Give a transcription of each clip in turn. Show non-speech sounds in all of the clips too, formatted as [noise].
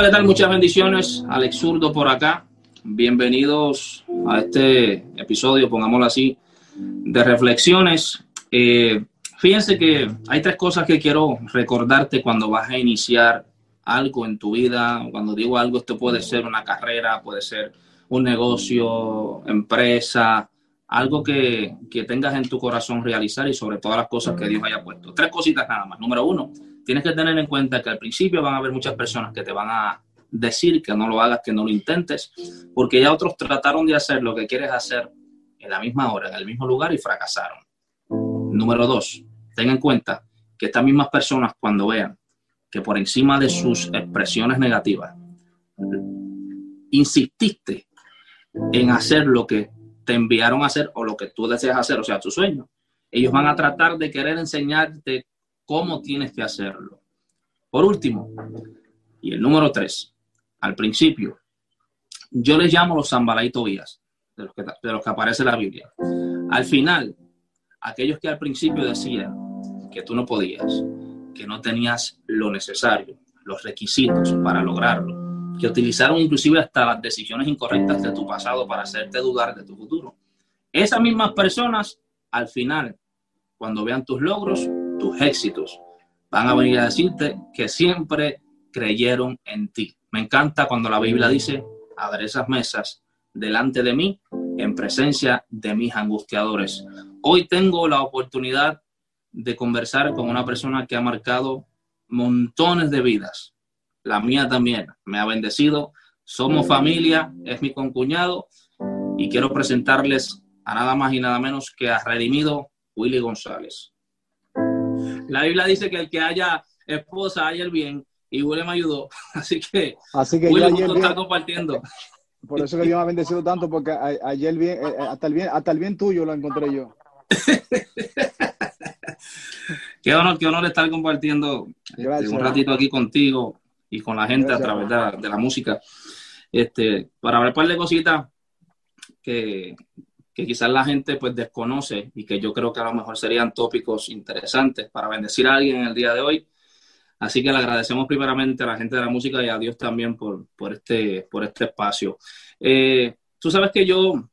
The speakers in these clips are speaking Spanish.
Hola, ¿qué tal? Muchas bendiciones. Alex Zurdo por acá. Bienvenidos a este episodio, pongámoslo así, de reflexiones. Eh, fíjense que hay tres cosas que quiero recordarte cuando vas a iniciar algo en tu vida. Cuando digo algo, esto puede ser una carrera, puede ser un negocio, empresa, algo que, que tengas en tu corazón realizar y sobre todas las cosas que Dios haya puesto. Tres cositas nada más. Número uno, tienes que tener en cuenta que al principio van a haber muchas personas que te van a decir que no lo hagas, que no lo intentes, porque ya otros trataron de hacer lo que quieres hacer en la misma hora, en el mismo lugar y fracasaron. Número dos, ten en cuenta que estas mismas personas cuando vean que por encima de sus expresiones negativas insististe en hacer lo que te enviaron a hacer o lo que tú deseas hacer, o sea, tu sueño, ellos van a tratar de querer enseñarte cómo tienes que hacerlo. Por último, y el número tres, al principio, yo les llamo los de los, que, de los que aparece la Biblia. Al final, aquellos que al principio decían que tú no podías, que no tenías lo necesario, los requisitos para lograrlo, que utilizaron inclusive hasta las decisiones incorrectas de tu pasado para hacerte dudar de tu futuro. Esas mismas personas, al final, cuando vean tus logros, tus éxitos, van a venir a decirte que siempre creyeron en ti. Me encanta cuando la Biblia dice, esas mesas delante de mí en presencia de mis angustiadores. Hoy tengo la oportunidad de conversar con una persona que ha marcado montones de vidas. La mía también me ha bendecido. Somos familia, es mi concuñado y quiero presentarles a nada más y nada menos que a redimido Willy González. La Biblia dice que el que haya esposa haya el bien y Willy me ayudó. [laughs] Así que, Así que Willy, está compartiendo. [laughs] Por eso que Dios me ha bendecido tanto, porque ayer bien, eh, eh, hasta el bien, hasta el bien tuyo lo encontré yo. [laughs] qué honor, qué honor estar compartiendo este, un ratito aquí contigo y con la gente a través de, la música. Este, para hablar un par de cositas que, que quizás la gente pues desconoce y que yo creo que a lo mejor serían tópicos interesantes para bendecir a alguien en el día de hoy. Así que le agradecemos primeramente a la gente de la música y a Dios también por, por, este, por este espacio. Eh, tú sabes que yo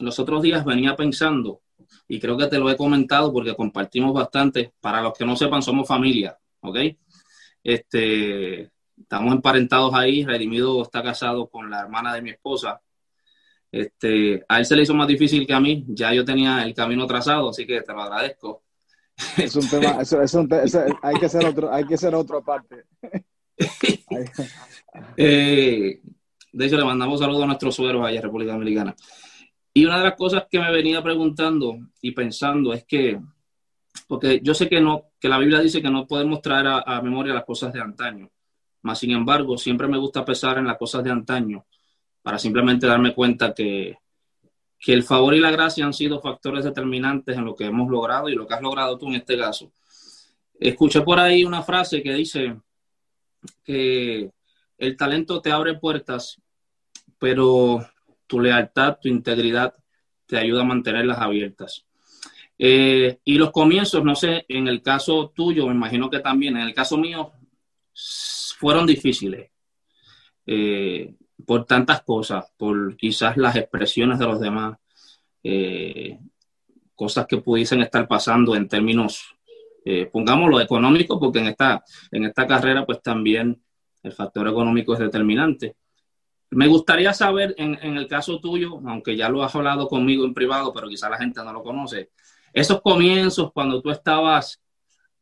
los otros días venía pensando, y creo que te lo he comentado porque compartimos bastante, para los que no sepan, somos familia, ¿ok? Este, estamos emparentados ahí, Redimido está casado con la hermana de mi esposa. Este, a él se le hizo más difícil que a mí, ya yo tenía el camino trazado, así que te lo agradezco. Es un tema, eso, hay que hacer otro, hay que hacer otra parte. [laughs] Eh, de hecho, le mandamos saludos a nuestros sueros allá en República Dominicana. Y una de las cosas que me venía preguntando y pensando es que, porque yo sé que no, que la Biblia dice que no podemos traer a, memoria las cosas de antaño, mas sin embargo, siempre me gusta pensar en las cosas de antaño para simplemente darme cuenta que que el favor y la gracia han sido factores determinantes en lo que hemos logrado y lo que has logrado tú en este caso. Escuché por ahí una frase que dice que el talento te abre puertas, pero tu lealtad, tu integridad te ayuda a mantenerlas abiertas. Eh, y los comienzos, no sé, en el caso tuyo, me imagino que también, en el caso mío, fueron difíciles. Eh, por tantas cosas, por quizás las expresiones de los demás, eh, cosas que pudiesen estar pasando en términos, eh, pongámoslo, económicos, porque en esta, en esta carrera pues también el factor económico es determinante. Me gustaría saber, en, en el caso tuyo, aunque ya lo has hablado conmigo en privado, pero quizás la gente no lo conoce, esos comienzos cuando tú estabas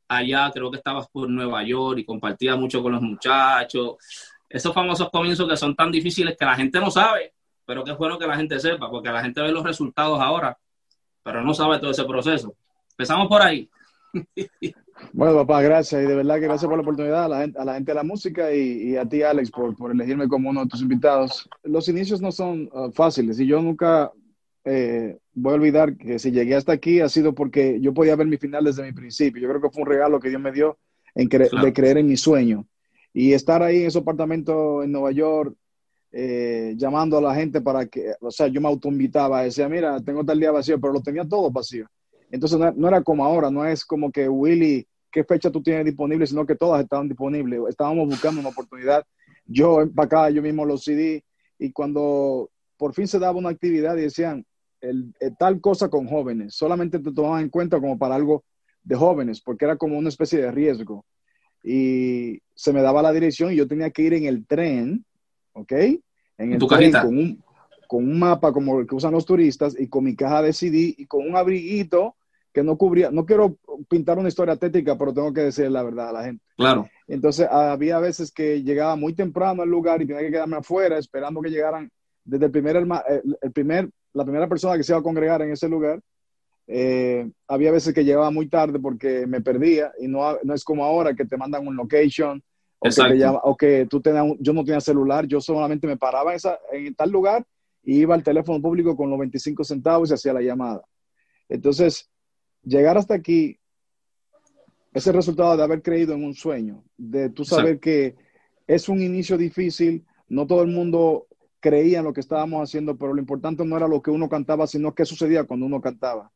allá, creo que estabas por Nueva York y compartías mucho con los muchachos, esos famosos comienzos que son tan difíciles que la gente no sabe, pero que es bueno que la gente sepa, porque la gente ve los resultados ahora, pero no sabe todo ese proceso. Empezamos por ahí. [laughs] Bueno, papá, gracias. Y de verdad que gracias por la oportunidad a la gente, a la gente de la música y, a ti, Alex, por, por, elegirme como uno de tus invitados. Los inicios no son uh, fáciles y yo nunca eh, voy a olvidar que si llegué hasta aquí ha sido porque yo podía ver mi final desde mi principio. Yo creo que fue un regalo que Dios me dio en de creer en mi sueño. Y estar ahí en ese apartamento en Nueva York, eh, llamando a la gente para que, o sea, yo me autoinvitaba, decía, mira, tengo tal día vacío, pero lo tenía todo vacío. Entonces no, era como ahora, no es como que Willy, ¿qué fecha tú tienes disponible? Sino que todas estaban disponibles. Estábamos buscando una oportunidad yo empacaba yo mismo los CD y cuando por fin se daba una actividad y decían el, tal cosa con jóvenes, solamente te tomaban en cuenta como para algo de jóvenes, porque era como una especie de riesgo. Y se me daba la dirección y yo tenía que ir en el tren, ¿ok? En el ¿Tu tren cajita? con un, con un mapa como el que usan los turistas y con mi caja de CD y con un abriguito que no cubría, no quiero pintar una historia tétrica, pero tengo que decir la verdad a la gente. Claro, Entonces había veces que llegaba muy temprano al lugar y tenía que quedarme afuera esperando que llegaran desde el primer, el primer la primera persona que se iba a congregar en ese lugar. Eh, había veces que llegaba muy tarde porque me perdía y no, no es como ahora que te mandan un location o que, te llama- o que tú tenías yo no tenía celular, yo solamente me paraba en, esa- en tal lugar y iba al teléfono público con los 25 centavos y hacía la llamada. Entonces, llegar hasta aquí es el resultado de haber creído en un sueño, de tú saber que es un inicio difícil, no todo el mundo creía en lo que estábamos haciendo, pero lo importante no era lo que uno cantaba, sino qué sucedía cuando uno cantaba.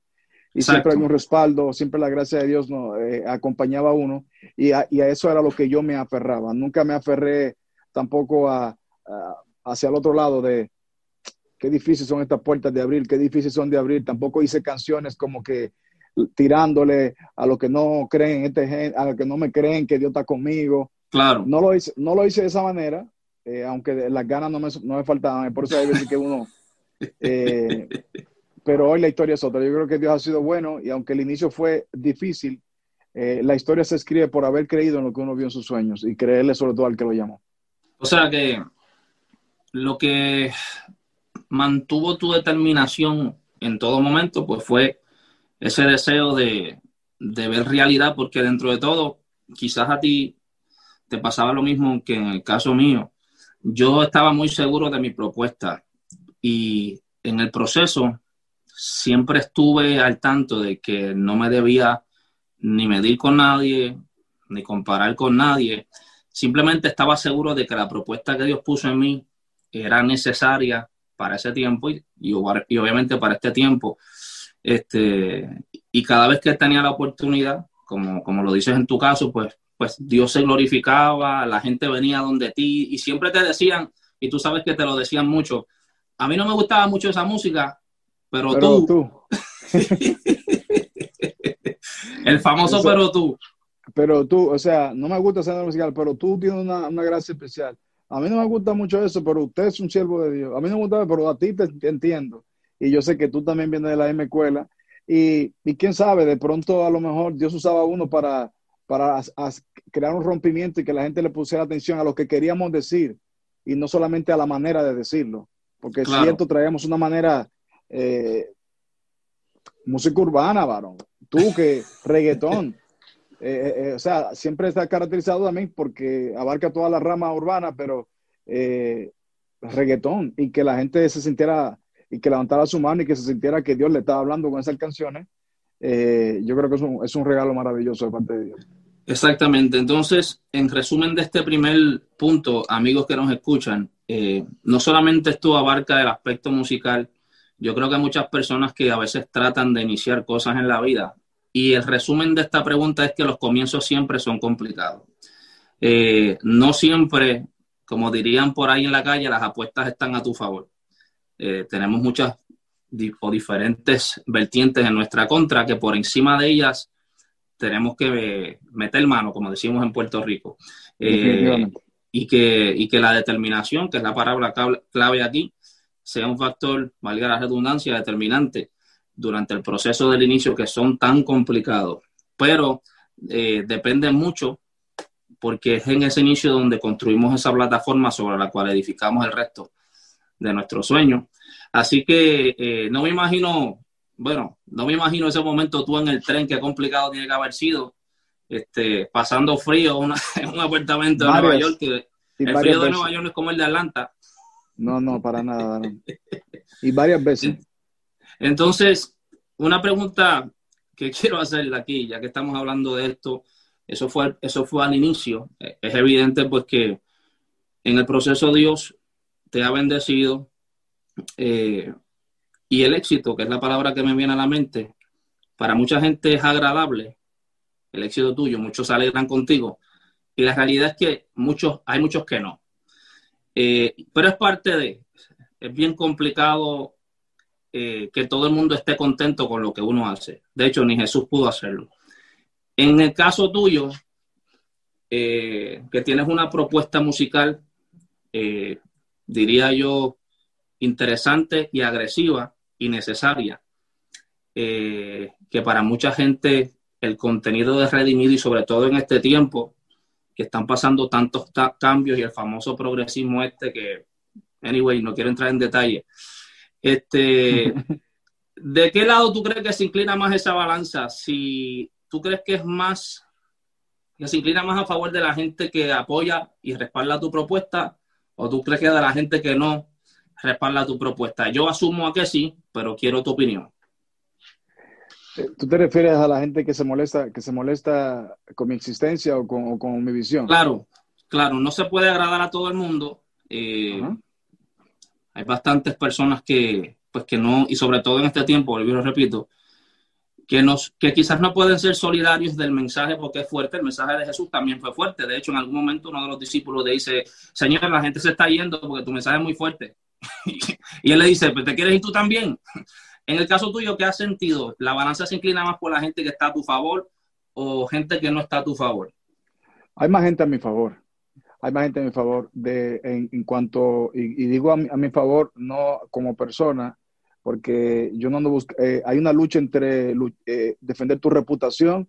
Y Exacto. siempre había un respaldo, siempre la gracia de Dios no, eh, acompañaba a uno, y a, y a eso era lo que yo me aferraba. Nunca me aferré tampoco a, a- hacia el otro lado de qué difíciles son estas puertas de abrir, qué difíciles son de abrir. Tampoco hice canciones como que tirándole a los que no creen, en este a los que no me creen que Dios está conmigo. claro. No lo hice, no lo hice de esa manera, eh, aunque las ganas no me, no me faltaban. Por eso hay veces que uno... [laughs] eh, pero hoy la historia es otra. Yo creo que Dios ha sido bueno y aunque el inicio fue difícil, eh, la historia se escribe por haber creído en lo que uno vio en sus sueños y creerle sobre todo al que lo llamó. O sea que lo que mantuvo tu determinación en todo momento, pues fue ese deseo de, de ver realidad, porque dentro de todo, quizás a ti te pasaba lo mismo que en el caso mío. Yo estaba muy seguro de mi propuesta y en el proceso siempre estuve al tanto de que no me debía ni medir con nadie, ni comparar con nadie. Simplemente estaba seguro de que la propuesta que Dios puso en mí era necesaria para ese tiempo y, y, obviamente para este tiempo. Este, y cada vez que tenía la oportunidad, como, como lo dices en tu caso, pues, pues Dios se glorificaba, la gente venía donde ti y siempre te decían, y tú sabes que te lo decían mucho, a mí no me gustaba mucho esa música, pero, Pero tú, tú, [laughs] el famoso Eso- pero tú, pero tú, o sea, no me gusta ser musical, pero tú tienes una, una gracia especial. A mí no me gusta mucho eso, pero usted es un siervo de Dios. A mí no me gusta, pero a ti te, te entiendo. Y yo sé que tú también vienes de la misma escuela. Y, y quién sabe, de pronto a lo mejor Dios usaba uno para, para as- as- crear un rompimiento y que la gente le pusiera atención a lo que queríamos decir y no solamente a la manera de decirlo. Porque es Claro. cierto, traíamos una manera, eh, música urbana, varón. Tú que reggaetón. [laughs] Eh, eh, o sea, siempre está caracterizado también porque abarca toda la rama urbana, pero eh, reggaetón y que la gente se sintiera y que levantara su mano y que se sintiera que Dios le estaba hablando con esas canciones, eh, yo creo que es un, es un regalo maravilloso de parte de Dios. Exactamente. Entonces, en resumen de este primer punto, amigos que nos escuchan, eh, no solamente esto abarca el aspecto musical, yo creo que hay muchas personas que a veces tratan de iniciar cosas en la vida y el resumen de esta pregunta es que los comienzos siempre son complicados. Eh, no siempre, como dirían por ahí en la calle, las apuestas están a tu favor. Eh, tenemos muchas o diferentes vertientes en nuestra contra que por encima de ellas tenemos que meter mano, como decimos en Puerto Rico. Eh, y, que, y que la determinación, que es la palabra clave aquí, sea un factor, valga la redundancia, determinante durante el proceso del inicio que son tan complicados. Pero eh, depende mucho porque es en ese inicio donde construimos esa plataforma sobre la cual edificamos el resto de nuestros sueños. Así que eh, no me imagino, bueno, no me imagino ese momento tú en el tren, qué complicado tiene que haber sido, este, pasando frío una- [laughs] en un apartamento de Nueva. York, que el frío de. Nueva York no es como el de Atlanta. No, no, para nada. [laughs] no. Y varias veces. Entonces, una pregunta que quiero hacerle aquí, ya que estamos hablando de esto, eso fue, eso fue al inicio. Eh, Es evidente pues que en el proceso Dios te ha bendecido eh, y el éxito, que es la palabra que me viene a la mente, para mucha gente es agradable, el éxito tuyo, muchos se alegran contigo y la realidad es que muchos, hay muchos que no. Eh, pero es parte de, es bien complicado eh, que todo el mundo esté contento con lo que uno hace. De hecho, ni Jesús pudo hacerlo. En el caso tuyo, eh, que tienes una propuesta musical, diría yo, interesante y agresiva y necesaria, que para mucha gente el contenido de Redimido y sobre todo en este tiempo que están pasando tantos cambios y el famoso progresismo este que, anyway, no quiero entrar en detalle. Este, [laughs] ¿De qué lado tú crees que se inclina más esa balanza? Si tú crees que es más, que se inclina más a favor de la gente que apoya y respalda tu propuesta, o tú crees que de la gente que no respalda tu propuesta. Yo asumo a que sí, pero quiero tu opinión. ¿Tú te refieres a la gente que se molesta, que se molesta con mi existencia o con, mi visión? Claro, claro, no se puede agradar a todo el mundo. Eh, hay bastantes personas que, pues que no, y sobre todo en este tiempo, lo repito, que, nos, que quizás no pueden ser solidarios del mensaje porque es fuerte. El mensaje de Jesús también fue fuerte. De hecho, en algún momento uno de los discípulos le dice, Señor, la gente se está yendo porque tu mensaje es muy fuerte. [laughs] y él le dice, ¿te quieres ir tú también? En el caso tuyo, ¿qué has sentido? ¿La balanza se inclina más por la gente que está a tu favor o gente que no está a tu favor? Hay más gente a mi favor. Hay más gente a mi favor de, en, cuanto, y, digo a mi, favor, no como persona, porque yo no ando buscando, eh, hay una lucha entre eh, defender tu reputación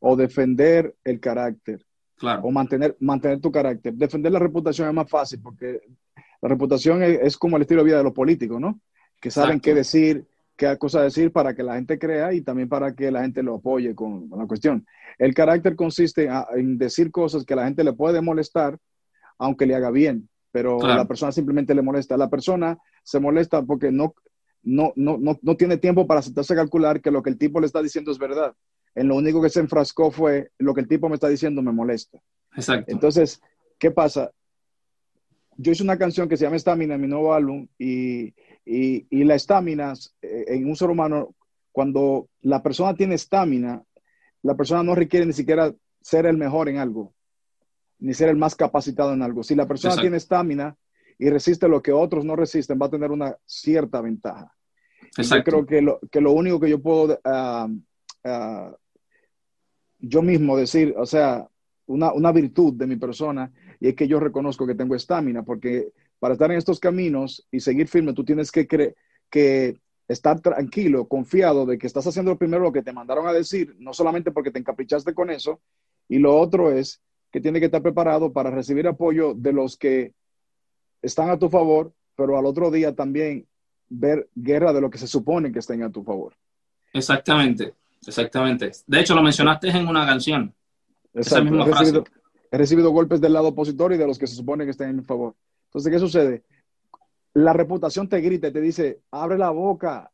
o defender el carácter. Claro. O mantener, mantener tu carácter. Defender la reputación es más fácil porque la reputación es, como el estilo de vida de los políticos, ¿no? Que saben qué decir, qué cosa decir para que la gente crea y también para que la gente lo apoye con, la cuestión. El carácter consiste en decir cosas que la gente le puede molestar, aunque le haga bien, pero la persona simplemente le molesta. La persona se molesta porque no, no, no, no, tiene tiempo para sentarse a calcular que lo que el tipo le está diciendo es verdad. En lo único que se enfrascó fue lo que el tipo me está diciendo me molesta. Exacto. Entonces, ¿qué pasa? Yo hice una canción que se llama Estamina, mi nuevo álbum, y y, la estamina eh, en un ser humano, cuando la persona tiene estamina, la persona no requiere ni siquiera ser el mejor en algo, ni ser el más capacitado en algo. Si la persona tiene estamina y resiste lo que otros no resisten, va a tener una cierta ventaja. Yo creo que lo, que lo único que yo puedo ah, ah, yo mismo decir, o sea, una, una, virtud de mi persona, y es que yo reconozco que tengo estamina, porque para estar en estos caminos y seguir firme, tú tienes que, que estar tranquilo, confiado de que estás haciendo lo primero lo que te mandaron a decir, no solamente porque te encaprichaste con eso, y lo otro es que tienes que estar preparado para recibir apoyo de los que están a tu favor, pero al otro día también ver guerra de lo que se supone que estén a tu favor. Exactamente, exactamente. De hecho, lo mencionaste en una canción. Esa misma he, recibido, he recibido golpes del lado opositor y de los que se supone que estén en mi favor. Entonces, ¿qué sucede? La reputación te grita y te dice, abre la boca,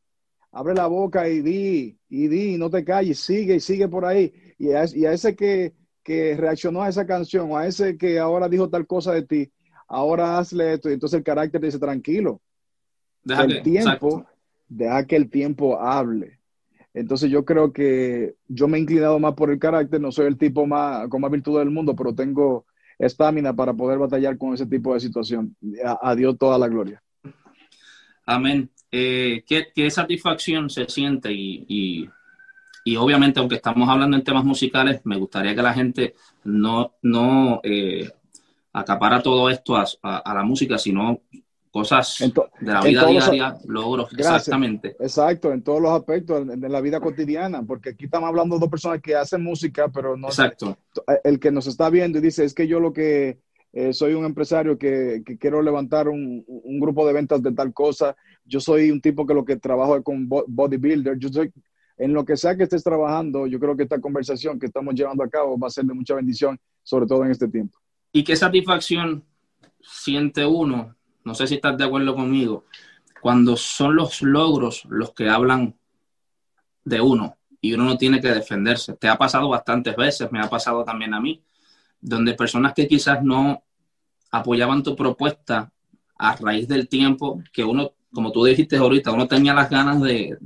abre la boca y di, y di, no te calles, sigue y sigue por ahí. Y a, ese que, reaccionó a esa canción, o a ese que ahora dijo tal cosa de ti, ahora hazle esto. Y entonces el carácter te dice, tranquilo. Deja el tiempo, deja que el tiempo hable. Entonces yo creo que yo me he inclinado más por el carácter, no soy el tipo más con más virtud del mundo, pero tengo estamina para poder batallar con ese tipo de situación. A, Dios toda la gloria. Amén. Eh, ¿qué, satisfacción se siente? Y, obviamente, aunque estamos hablando en temas musicales, me gustaría que la gente no, no eh, acapara todo esto a, la música, sino cosas de la vida diaria, logros, exactamente. Exacto, en todos los aspectos de la vida cotidiana, porque aquí estamos hablando de dos personas que hacen música, pero no. Exacto. El que nos está viendo y dice, es que yo lo que eh, soy un empresario que, quiero levantar un, grupo de ventas de tal cosa, yo soy un tipo que lo que trabajo es con bodybuilder, yo soy, en lo que sea que estés trabajando, yo creo que esta conversación que estamos llevando a cabo va a ser de mucha bendición, sobre todo en este tiempo. ¿Y qué satisfacción siente uno no sé si estás de acuerdo conmigo, cuando son los logros los que hablan de uno y uno no tiene que defenderse. Te ha pasado bastantes veces, me ha pasado también a mí, donde personas que quizás no apoyaban tu propuesta a raíz del tiempo que uno, como tú dijiste ahorita, uno tenía las ganas de,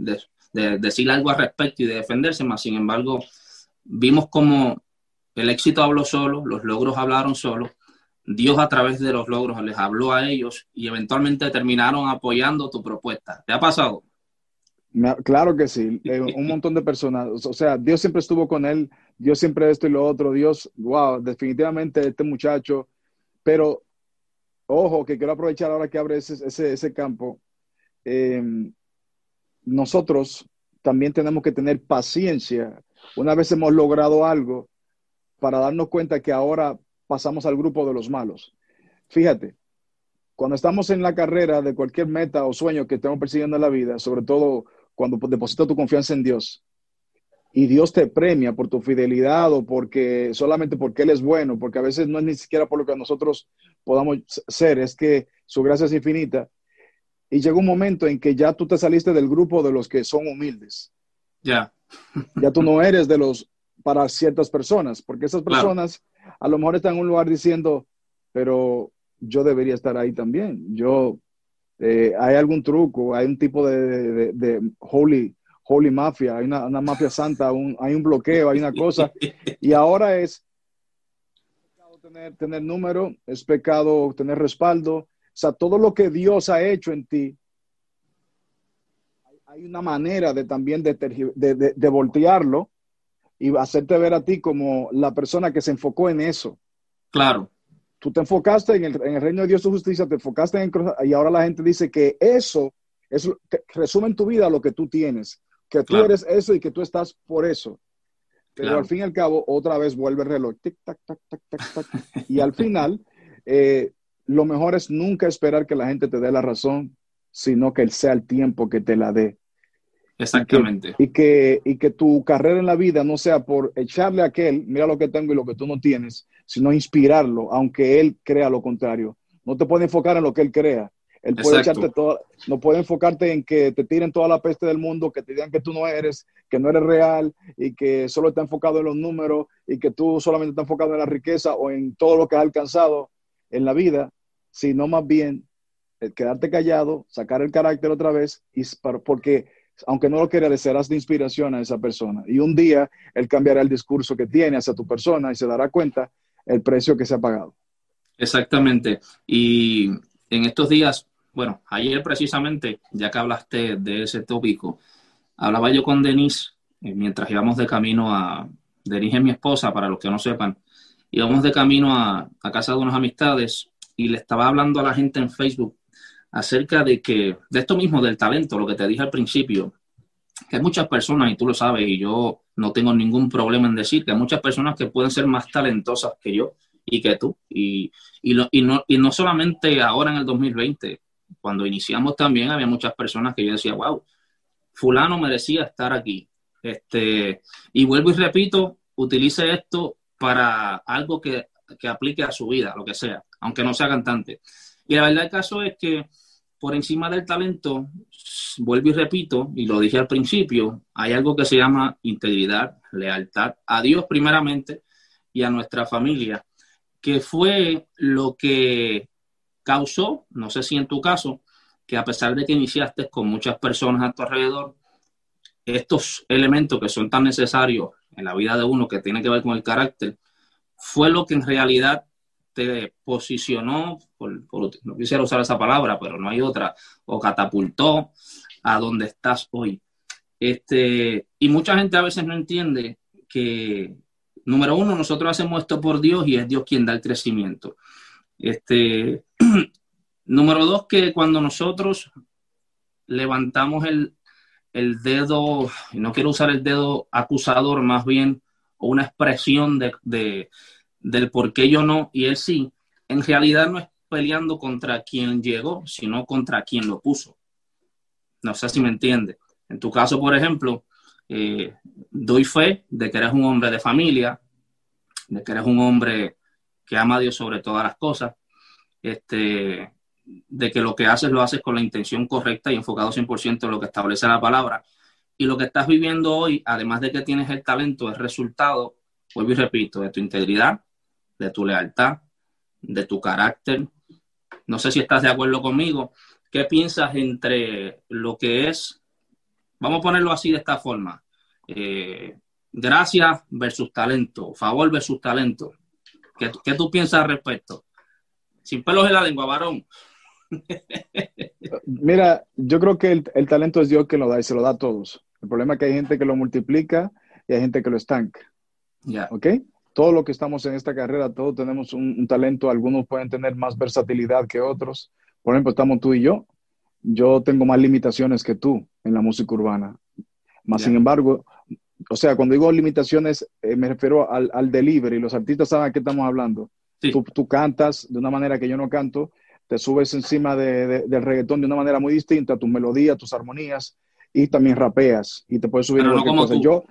decir algo al respecto y de defenderse, más sin embargo, vimos como el éxito habló solo, los logros hablaron solos Dios a través de los logros les habló a ellos y eventualmente terminaron apoyando tu propuesta. ¿Te ha pasado? Claro que sí, eh, [laughs] un montón de personas, o sea, Dios siempre estuvo con él, Dios siempre esto y lo otro, Dios, wow, definitivamente este muchacho, pero ojo, que quiero aprovechar ahora que abre ese, ese, campo, em, nosotros también tenemos que tener paciencia. Una vez hemos logrado algo, para darnos cuenta que ahora pasamos al grupo de los malos. Fíjate, cuando estamos en la carrera de cualquier meta o sueño que estemos persiguiendo en la vida, sobre todo cuando depositas tu confianza en Dios, y Dios te premia por tu fidelidad o porque solamente porque Él es bueno, porque a veces no es ni siquiera por lo que nosotros podamos ser, es que su gracia es infinita. Y llega un momento en que ya tú te saliste del grupo de los que son humildes. Ya. ya tú no eres de los para ciertas personas, porque esas personas a lo mejor están en un lugar diciendo, pero yo debería estar ahí también. Yo, eh, hay algún truco, hay un tipo de, de, holy, holy mafia, hay una, mafia santa, hay un bloqueo, hay una cosa. Y ahora es tener, tener número, es pecado tener respaldo. O sea, todo lo que Dios ha hecho en ti, hay una manera de también de, de, de voltearlo y hacerte ver a ti como la persona que se enfocó en eso. Claro. Tú te enfocaste en el, en el reino de Dios, su justicia, te enfocaste en y ahora la gente dice que eso es, resume en tu vida lo que tú tienes, que tú eres eso y que tú estás por eso. Pero al fin y al cabo, otra vez vuelve el reloj, tic, tac, tac, tac, tac, tac. [laughs] y al final, eh, lo mejor es nunca esperar que la gente te dé la razón, sino que él sea el tiempo que te la dé. Exactamente. Y que, y que, tu carrera en la vida no sea por echarle a aquel, mira lo que tengo y lo que tú no tienes, sino inspirarlo, aunque él crea lo contrario. No te puede enfocar en lo que él crea. Él puede echarte toda, no puede enfocarte en que te tiren toda la peste del mundo, que te digan que tú no eres, que no eres real y que solo está enfocado en los números y que tú solamente estás enfocado en la riqueza o en todo lo que has alcanzado en la vida, sino más bien el quedarte callado, sacar el carácter otra vez, y porque aunque no lo quiera, le serás de inspiración a esa persona. Y un día él cambiará el discurso que tiene hacia tu persona y se dará cuenta el precio que se ha pagado. Exactamente. Y en estos días, bueno, ayer precisamente, ya que hablaste de ese tópico, hablaba yo con Denise eh, mientras íbamos de camino a... Denise es mi esposa, para los que no sepan. Íbamos de camino a, a casa de unas amistades y le estaba hablando a la gente en Facebook acerca de que, de esto mismo, del talento, lo que te dije al principio, que hay muchas personas, y tú lo sabes, y yo no tengo ningún problema en decir que hay muchas personas que pueden ser más talentosas que yo y que tú. Y, y, no, y no solamente ahora en el 2020, cuando iniciamos también había muchas personas que yo decía, wow, fulano merecía estar aquí. Este, y vuelvo y repito, utilice esto para algo que, que aplique a su vida, lo que sea, aunque no sea cantante. Y la verdad del caso es que por encima del talento, vuelvo y repito, y lo dije al principio, hay algo que se llama integridad, lealtad a Dios primeramente y a nuestra familia, que fue lo que causó, no sé si en tu caso, que a pesar de que iniciaste con muchas personas a tu alrededor, estos elementos que son tan necesarios en la vida de uno que tiene que ver con el carácter, fue lo que en realidad posicionó, no quisiera usar esa palabra, pero no hay otra, o catapultó a donde estás hoy. Este, y mucha gente a veces no entiende que, número uno, nosotros hacemos esto por Dios y es Dios quien da el crecimiento. Este, [clears throat] número dos, que cuando nosotros levantamos el, el dedo, no quiero usar el dedo acusador, más bien, una expresión de, del por qué yo no y él sí, en realidad no es peleando contra quien llegó, sino contra quien lo puso. No sé si me entiende. En tu caso, por ejemplo, eh, doy fe de que eres un hombre de familia, de que eres un hombre que ama a Dios sobre todas las cosas, este, de que lo que haces lo haces con la intención correcta y enfocado 100% en lo que establece la palabra. Y lo que estás viviendo hoy, además de que tienes el talento, es resultado, vuelvo y repito, de tu integridad, de tu lealtad, de tu carácter. No sé si estás de acuerdo conmigo. ¿Qué piensas entre lo que es, vamos a ponerlo así de esta forma, eh, gracia versus talento, favor versus talento? ¿Qué, ¿Qué, tú piensas al respecto? sin pelos en la lengua, varón. [laughs] Mira, yo creo que el, talento es Dios que lo da y se lo da a todos. El problema es que hay gente que lo multiplica y hay gente que lo estanca. Ya. ¿Ok? Todo lo que estamos en esta carrera, todos tenemos un, talento. Algunos pueden tener más versatilidad que otros. Por ejemplo, estamos tú y yo. Yo tengo más limitaciones que tú en la música urbana. Más sin embargo, o sea, cuando digo limitaciones, eh, me refiero al, al, delivery. Los artistas saben a qué estamos hablando. Tú, tú, cantas de una manera que yo no canto te subes encima de, del reggaetón de una manera muy distinta, tu melodía, tus armonías, y también rapeas, y te puedes subir Pero no Yo, eh, yo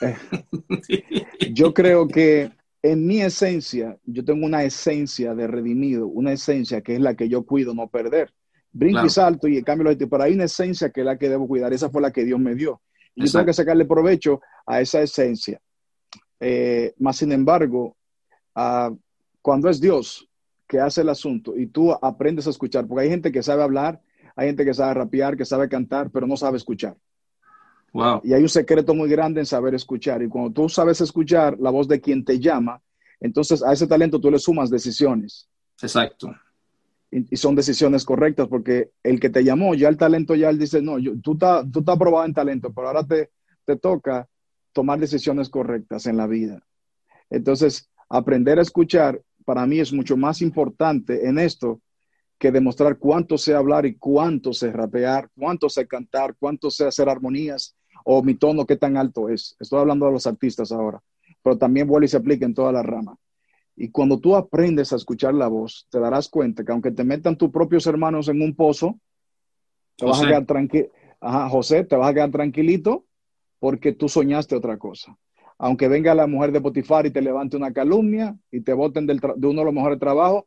[laughs] creo que en mi esencia, yo tengo una esencia de redimido, una esencia que es la que yo cuido no perder. Brinco y salto y cambio los pero hay una esencia que es la que debo cuidar, esa fue la que Dios me dio. Y yo tengo que sacarle provecho a esa esencia. Eh, más sin embargo, ah, cuando es Dios, que hace el asunto y tú aprendes a escuchar, porque hay gente que sabe hablar, hay gente que sabe rapear, que sabe cantar, pero no sabe escuchar. Wow. Y hay un secreto muy grande en saber escuchar. Y cuando tú sabes escuchar la voz de quien te llama, entonces a ese talento tú le sumas decisiones. Exacto. Y, son decisiones correctas porque el que te llamó, ya el talento, ya él dice, no, yo, tú estás tú estás probado en talento, pero ahora te, te toca tomar decisiones correctas en la vida. Entonces, aprender a escuchar para mí es mucho más importante en esto que demostrar cuánto sé hablar y cuánto sé rapear, cuánto sé cantar, cuánto sé hacer armonías o mi tono qué tan alto es. Estoy hablando de los artistas ahora, pero también vuelve y se aplica en toda la rama. Y cuando tú aprendes a escuchar la voz, te darás cuenta que aunque te metan tus propios hermanos en un pozo, te vas a quedar tranquilo. Ajá, José, te vas a quedar tranquilito porque tú soñaste otra cosa aunque venga la mujer de Potifar y te levante una calumnia y te voten de uno de los mejores trabajos,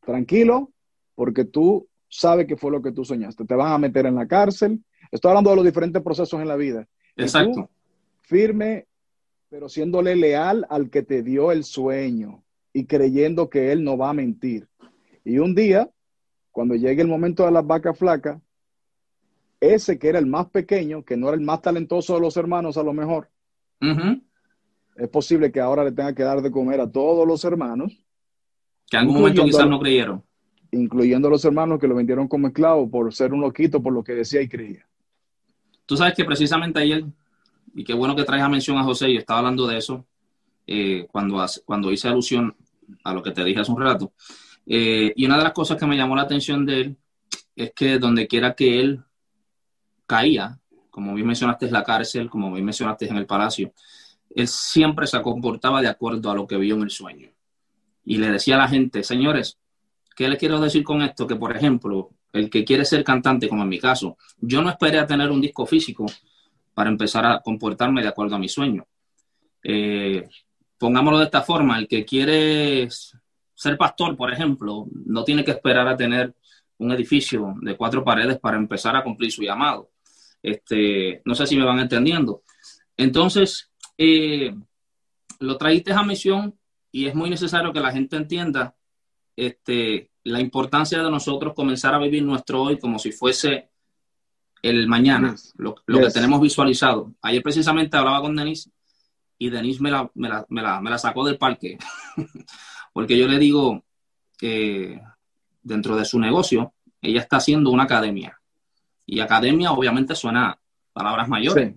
tranquilo, porque tú sabes que fue lo que tú soñaste. Te van a meter en la cárcel. Estoy hablando de los diferentes procesos en la vida. Exacto. firme, pero siéndole leal al que te dio el sueño y creyendo que él no va a mentir. Y un día, cuando llegue el momento de las vacas flacas, ese que era el más pequeño, que no era el más talentoso de los hermanos a lo mejor, es posible que ahora le tenga que dar de comer a todos los hermanos. Que en algún momento quizás no creyeron. Incluyendo a los hermanos que lo vendieron como esclavo por ser un loquito, por lo que decía y creía. Tú sabes que precisamente ayer, y qué bueno que traes a mención a José, yo estaba hablando de eso eh, cuando, cuando hice alusión a lo que te dije hace un rato. Eh, y una de las cosas que me llamó la atención de él es que donde quiera que él caía, como bien mencionaste, es la cárcel, como bien mencionaste, en el palacio, él siempre se comportaba de acuerdo a lo que vio en el sueño. Y le decía a la gente, señores, ¿qué le quiero decir con esto? Que, por ejemplo, el que quiere ser cantante, como en mi caso, yo no esperé a tener un disco físico para empezar a comportarme de acuerdo a mi sueño. Eh, pongámoslo de esta forma, el que quiere ser pastor, por ejemplo, no tiene que esperar a tener un edificio de cuatro paredes para empezar a cumplir su llamado. Este, no sé si me van entendiendo. Entonces, eh, lo traíste a misión y es muy necesario que la gente entienda este, la importancia de nosotros comenzar a vivir nuestro hoy como si fuese el mañana, lo, que tenemos visualizado. Ayer precisamente hablaba con Denise y Denise me la, me la, me la, me la sacó del parque, [laughs] porque yo le digo que dentro de su negocio, ella está haciendo una academia y academia obviamente suena palabras mayores.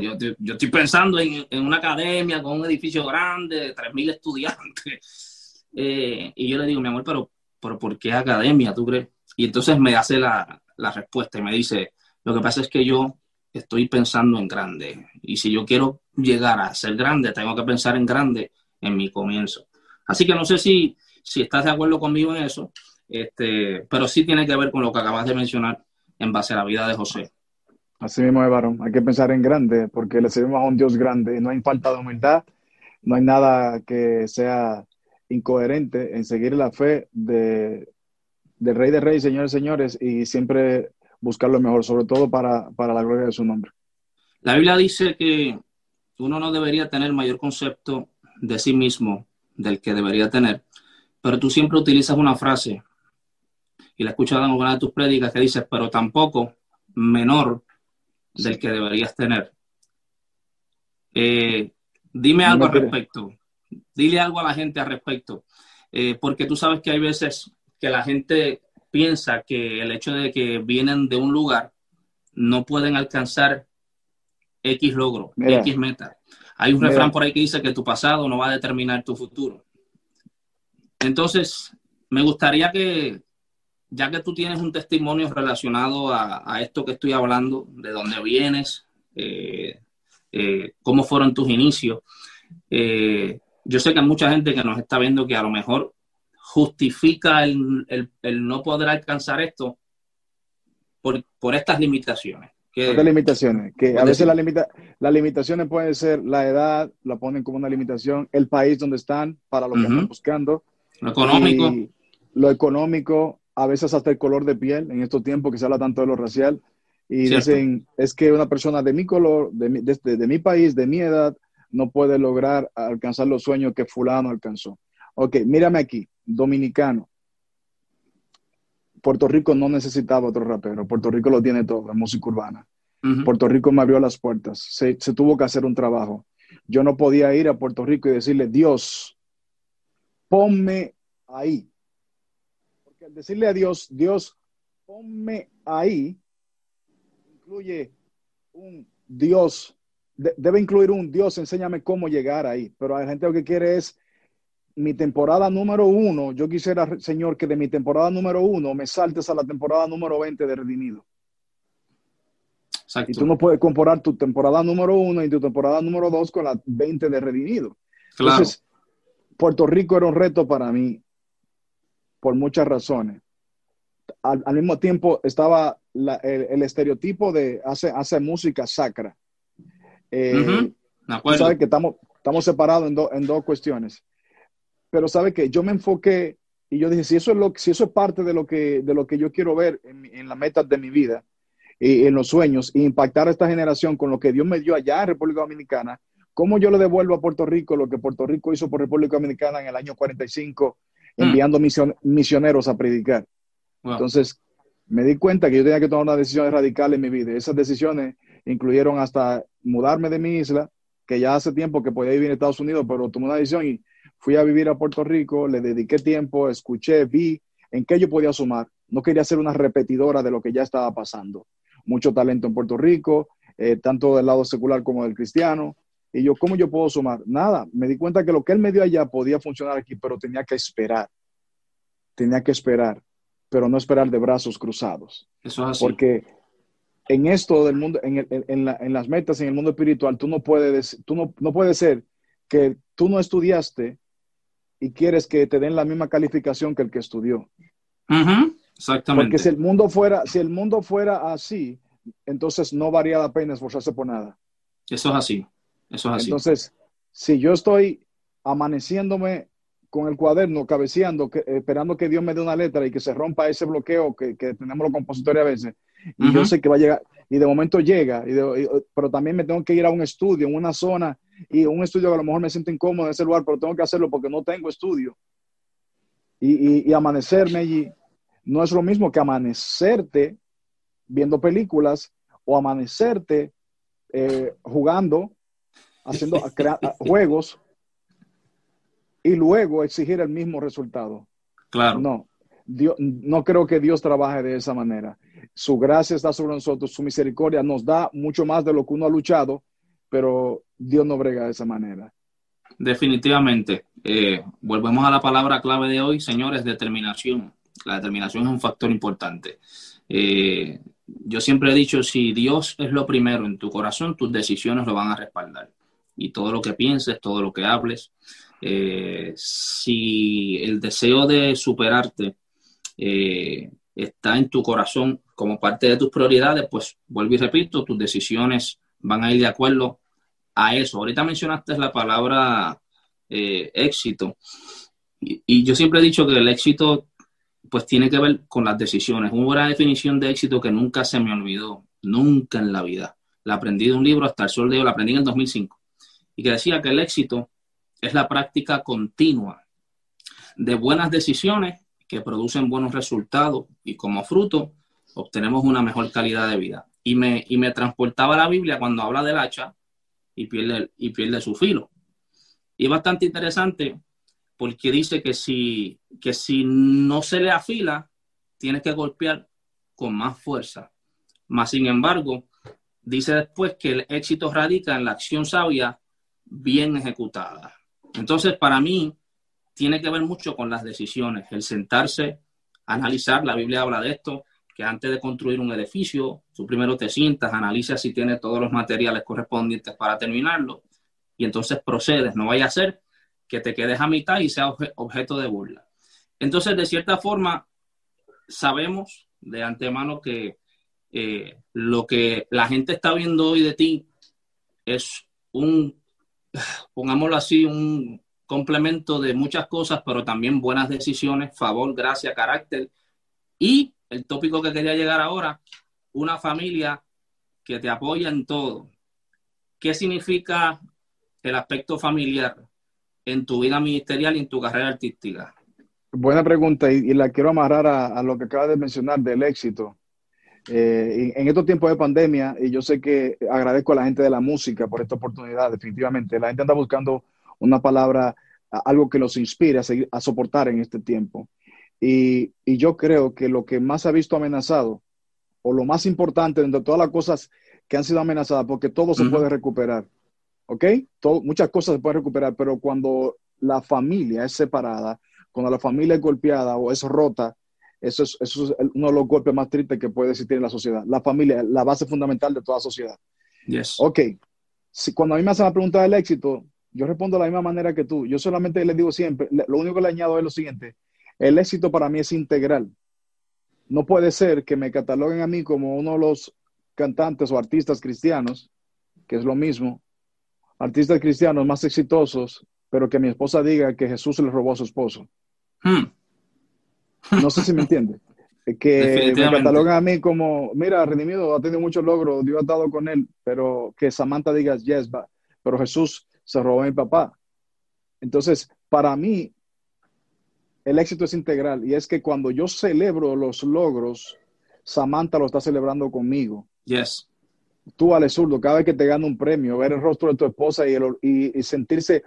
yo, estoy pensando en, una academia con un edificio grande, de 3.000 estudiantes. [laughs] Eh, y yo le digo, mi amor, pero, pero ¿por qué academia, tú crees? Y entonces me hace la, la respuesta y me dice, lo que pasa es que yo estoy pensando en grande. Y si yo quiero llegar a ser grande, tengo que pensar en grande en mi comienzo. Así que no sé si, si estás de acuerdo conmigo en eso, este, pero sí tiene que ver con lo que acabas de mencionar en base a la vida de José. Así mismo es, Hay que pensar en grande, porque le servimos a un Dios grande. No hay falta de humildad, no hay nada que sea incoherente en seguir la fe de, del Rey de Reyes, señores, señores, y siempre buscar lo mejor, sobre todo para, para la gloria de su nombre. La Biblia dice que uno no debería tener mayor concepto de sí mismo del que debería tener, pero tú siempre utilizas una frase y la he escuchado en una de tus prédicas que dices, pero tampoco menor del que deberías tener. Eh, dime algo al respecto. Dile algo a la gente al respecto. eh, porque tú sabes que hay veces que la gente piensa que el hecho de que vienen de un lugar no pueden alcanzar X logro, X meta. Hay un refrán por ahí que dice que tu pasado no va a determinar tu futuro. Entonces, me gustaría que, ya que tú tienes un testimonio relacionado a, esto que estoy hablando, de dónde vienes, eh, eh, cómo fueron tus inicios, eh, yo sé que hay mucha gente que nos está viendo que a lo mejor justifica el, no poder alcanzar esto por, estas limitaciones. estas limitaciones, que a veces la limita, las limitaciones pueden ser la edad, la ponen como una limitación, el país donde están, para lo que están buscando. Lo económico. lo económico, a veces hasta el color de piel, en estos tiempos que se habla tanto de lo racial. Y dicen, es que una persona de mi color, de mi, de mi país, de mi edad, no puede lograr alcanzar los sueños que fulano alcanzó. Ok, mírame aquí, dominicano. Puerto Rico no necesitaba otro rapero. Puerto Rico lo tiene todo, la música urbana. Puerto Rico me abrió las puertas. Se, tuvo que hacer un trabajo. Yo no podía ir a Puerto Rico y decirle, Dios, ponme ahí. Porque al decirle a Dios, Dios, ponme ahí, incluye un Dios, debe incluir un Dios, enséñame cómo llegar ahí. Pero la gente lo que quiere es mi temporada número uno, yo quisiera, Señor, que de mi temporada número uno me saltes a la temporada número 20 de Redimido. Exacto. Y tú no puedes comparar tu temporada número uno y tu temporada número dos con la 20 de Redimido. Entonces, Puerto Rico era un reto para mí por muchas razones. Al, mismo tiempo estaba el, estereotipo de hace, hace música sacra. Eh, sabes que estamos, estamos separados en, en dos cuestiones pero sabe que yo me enfoqué y yo dije, si eso es, lo, si eso es parte de lo, que, de lo que yo quiero ver en, en las metas de mi vida y en los sueños, e impactar a esta generación con lo que Dios me dio allá en República Dominicana, ¿cómo yo le devuelvo a Puerto Rico lo que Puerto Rico hizo por República Dominicana en el año 45, mm. enviando misioneros a predicar? Entonces, me di cuenta que yo tenía que tomar una decisión radical en mi vida. Esas decisiones incluyeron hasta mudarme de mi isla, que ya hace tiempo que podía vivir en Estados Unidos, pero tomé una decisión y fui a vivir a Puerto Rico, le dediqué tiempo, escuché, vi en qué yo podía sumar. No quería ser una repetidora de lo que ya estaba pasando. Mucho talento en Puerto Rico, eh, tanto del lado secular como del cristiano. Y yo, ¿cómo yo puedo sumar? Nada, me di cuenta que lo que él me dio allá podía funcionar aquí, pero tenía que esperar. Tenía que esperar, pero no esperar de brazos cruzados. Eso es así. Porque en esto del mundo, en, en, las metas, en el mundo espiritual, tú no puedes, tú no, no puede ser que tú no estudiaste y quieres que te den la misma calificación que el que estudió. Exactamente. Porque si el mundo fuera, si el mundo fuera así, entonces no valía la pena esforzarse por nada. Eso es así. Eso es así. Entonces, si yo estoy amaneciéndome con el cuaderno, cabeceando, esperando que Dios me dé una letra y que se rompa ese bloqueo que, tenemos los compositores a veces, y yo sé que va a llegar, y de momento llega, pero también me tengo que ir a un estudio, en una zona y un estudio que a lo mejor me siento incómodo en ese lugar, pero tengo que hacerlo porque no tengo estudio. Y, amanecerme allí no es lo mismo que amanecerte viendo películas o amanecerte eh, jugando, haciendo [laughs] juegos y luego exigir el mismo resultado. Claro. No, Dios, no creo que Dios trabaje de esa manera. Su gracia está sobre nosotros, su misericordia nos da mucho más de lo que uno ha luchado, pero Dios no brega de esa manera. Definitivamente. Eh, volvemos a la palabra clave de hoy, señores, determinación. La determinación es un factor importante. Eh, yo siempre he dicho, si Dios es lo primero en tu corazón, tus decisiones lo van a respaldar. Y todo lo que pienses, todo lo que hables, eh, si el deseo de superarte está en tu corazón como parte de tus prioridades, pues vuelvo y repito, tus decisiones van a ir de acuerdo a eso. Ahorita mencionaste la palabra eh, éxito y, yo siempre he dicho que el éxito pues tiene que ver con las decisiones. Una buena definición de éxito que nunca se me olvidó, nunca en la vida. La aprendí de un libro hasta el sol de hoy, la aprendí en el 2005 y que decía que el éxito es la práctica continua de buenas decisiones que producen buenos resultados y como fruto obtenemos una mejor calidad de vida y me, y me transportaba la Biblia cuando habla del hacha y pierde, y pierde su filo. Y es bastante interesante porque dice que si, que si no se le afila, tienes que golpear con más fuerza. Más sin embargo, dice después que el éxito radica en la acción sabia bien ejecutada. Entonces, para mí, tiene que ver mucho con las decisiones, el sentarse, analizar, la Biblia habla de esto, que antes de construir un edificio, tú primero te sientas, analizas si tienes todos los materiales correspondientes para terminarlo y entonces procedes. No vaya a ser que te quedes a mitad y sea objeto de burla. Entonces, de cierta forma, sabemos de antemano que eh, lo que la gente está viendo hoy de ti es un, pongámoslo así, un complemento de muchas cosas, pero también buenas decisiones, favor, gracia, carácter. Y el tópico que quería llegar ahora, una familia que te apoya en todo. ¿Qué significa el aspecto familiar en tu vida ministerial y en tu carrera artística? Buena pregunta y, la quiero amarrar a, lo que acabas de mencionar del éxito. Eh, en, estos tiempos de pandemia, y yo sé que agradezco a la gente de la música por esta oportunidad, definitivamente. La gente anda buscando una palabra, algo que los inspire a, soportar en este tiempo. Y, yo creo que lo que más se ha visto amenazado, o lo más importante de todas las cosas que han sido amenazadas, porque todo se puede recuperar, ¿ok? muchas cosas se pueden recuperar, pero cuando la familia es separada, cuando la familia es golpeada o es rota, eso es, eso es uno de los golpes más tristes que puede existir en la sociedad. La familia, la base fundamental de toda sociedad. Yes. Ok, si, cuando a mí me hacen la pregunta del éxito, yo respondo de la misma manera que tú. Yo solamente les digo siempre, lo único que le añado es lo siguiente, el éxito para mí es integral. No puede ser que me cataloguen a mí como uno de los cantantes o artistas cristianos, que es lo mismo, artistas cristianos más exitosos, pero que mi esposa diga que Jesús le robó a su esposo. Hmm. [laughs] No sé si me entiende. Que me catalogan a mí como, mira, Redimido ha tenido muchos logros, Dios ha estado con él, pero que Samantha diga, yes, pero Jesús se robó a mi papá. Entonces, para mí, el éxito es integral y es que cuando yo celebro los logros, Samantha lo está celebrando conmigo. Yes. Tú, Ale Zurdo, cada vez que te gana un premio, ver el rostro de tu esposa y, sentirse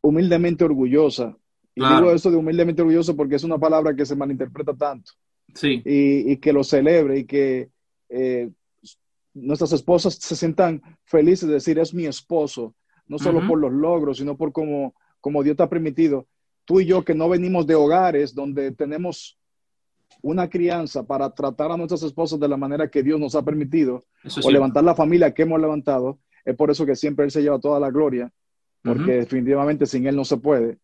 humildemente orgullosa. Y digo eso de humildemente orgulloso porque es una palabra que se malinterpreta tanto. Sí. Y, que lo celebre y que eh, nuestras esposas se sientan felices de decir, es mi esposo, no solo por los logros, sino por cómo, como Dios te ha permitido tú y yo que no venimos de hogares donde tenemos una crianza para tratar a nuestras esposas de la manera que Dios nos ha permitido, o levantar la familia que hemos levantado, es por eso que siempre Él se lleva toda la gloria, porque definitivamente sin Él no se puede.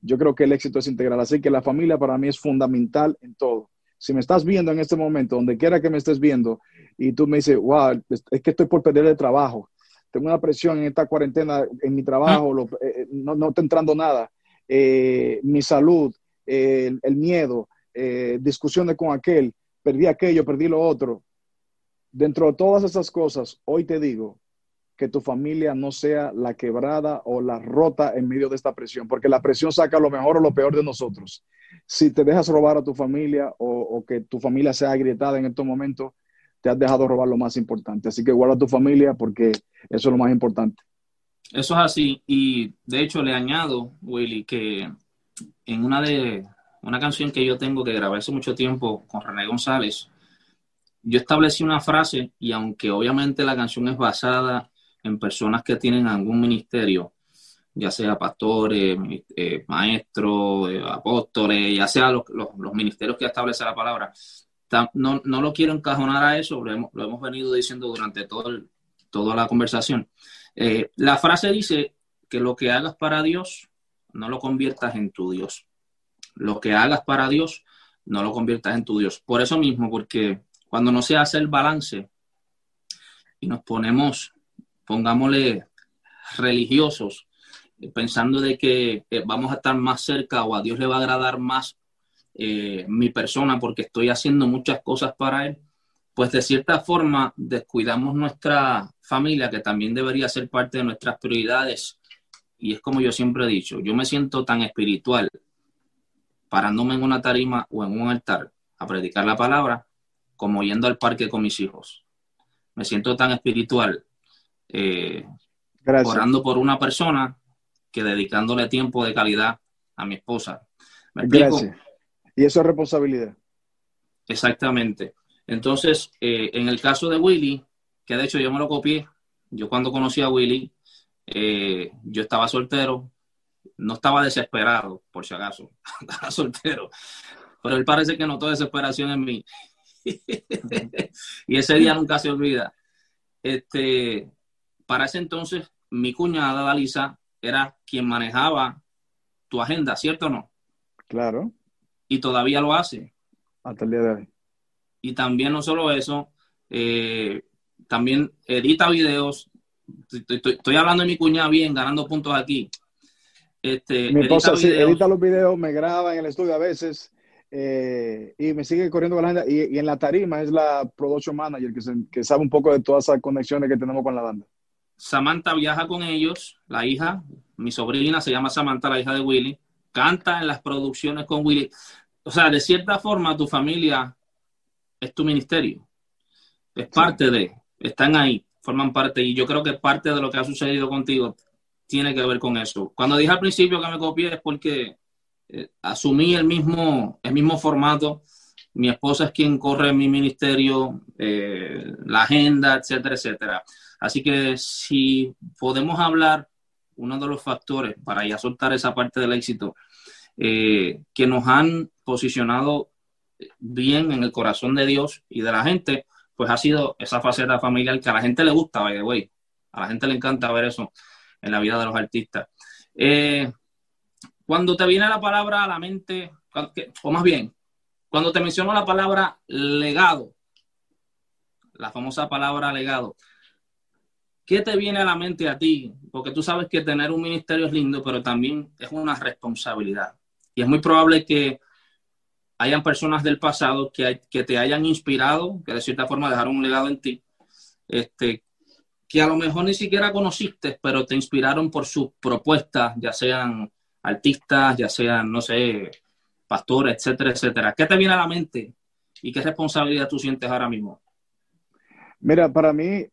Yo creo que el éxito es integral, así que la familia para mí es fundamental en todo. Si me estás viendo en este momento, donde quiera que me estés viendo, y tú me dices, wow, es que estoy por perder el trabajo, tengo una presión en esta cuarentena, en mi trabajo, eh, eh, no, no está entrando nada eh, mi salud, el miedo, eh, discusiones con aquel, perdí aquello, perdí lo otro. Dentro de todas esas cosas, hoy te digo que tu familia no sea la quebrada o la rota en medio de esta presión, porque la presión saca lo mejor o lo peor de nosotros. Si te dejas robar a tu familia o, que tu familia sea agrietada en estos momentos, te has dejado robar lo más importante. Así que guarda a tu familia porque eso es lo más importante. Eso es así. Y de hecho le añado, Willy, que en una de una canción que yo tengo que grabé hace mucho tiempo con René González, yo establecí una frase y aunque obviamente la canción es basada en personas que tienen algún ministerio, ya sea pastores, eh, maestros, eh, apóstoles, ya sea los, ministerios que establece la palabra, no, lo quiero encajonar a eso, lo hemos, lo hemos venido diciendo durante todo toda la conversación. Eh, la frase dice que lo que hagas para Dios, no lo conviertas en tu Dios. Lo que hagas para Dios, no lo conviertas en tu Dios. Por eso mismo, porque cuando no se hace el balance y nos ponemos, pongámosle religiosos, eh, pensando de que eh, vamos a estar más cerca o a Dios le va a agradar más mi persona porque estoy haciendo muchas cosas para Él, pues de cierta forma descuidamos nuestra familia, que también debería ser parte de nuestras prioridades. Y es como yo siempre he dicho, yo me siento tan espiritual parándome en una tarima o en un altar a predicar la palabra como yendo al parque con mis hijos. Me siento tan espiritual eh, orando por una persona que dedicándole tiempo de calidad a mi esposa. Gracias. Y eso es responsabilidad. Exactamente. Entonces, eh, en el caso de Willy, que de hecho yo me lo copié, yo cuando conocí a Willy, eh, yo estaba soltero, no estaba desesperado, por si acaso, [laughs] estaba soltero, pero él parece que notó desesperación en mí. [laughs] y ese día nunca se olvida. Este, para ese entonces, mi cuñada, Dalisa, era quien manejaba tu agenda, ¿cierto o no? Claro. Y todavía lo hace. Hasta el día de hoy. Y también no solo eso, eh, también edita videos. Estoy, hablando de mi cuñada bien, ganando puntos aquí. Este, mi esposa edita, sí, edita los videos, me graba en el estudio a veces eh, y me sigue corriendo con la banda. Y, en la tarima es la production manager que, que sabe un poco de todas esas conexiones que tenemos con la banda. Samantha viaja con ellos, la hija, mi sobrina se llama Samantha, la hija de Willy, canta en las producciones con Willy. O sea, de cierta forma tu familia es tu ministerio, es parte de, están ahí, forman parte y yo creo que parte de lo que ha sucedido contigo tiene que ver con eso. Cuando dije al principio que me copié es porque eh, asumí el mismo, el mismo formato. Mi esposa es quien corre mi ministerio, eh, la agenda, etcétera, etcétera. Así que si podemos hablar, uno de los factores para ya soltar esa parte del éxito, eh, que nos han posicionado bien en el corazón de Dios y de la gente, pues ha sido esa faceta familiar que a la gente le gusta, by the. A la gente le encanta ver eso en la vida de los artistas. Cuando te viene la palabra a la mente, o más bien, cuando te menciono la palabra legado, la famosa palabra legado, ¿qué te viene a la mente a ti? Porque tú sabes que tener un ministerio es lindo, pero también es una responsabilidad. Y es muy probable que hayan personas del pasado que, te hayan inspirado, que de cierta forma dejaron un legado en ti, este, que a lo mejor ni siquiera conociste, pero te inspiraron por sus propuestas, ya sean artistas, ya sean, no sé, pastores, etcétera, etcétera. ¿Qué te viene a la mente y qué responsabilidad tú sientes ahora mismo? Mira, para mí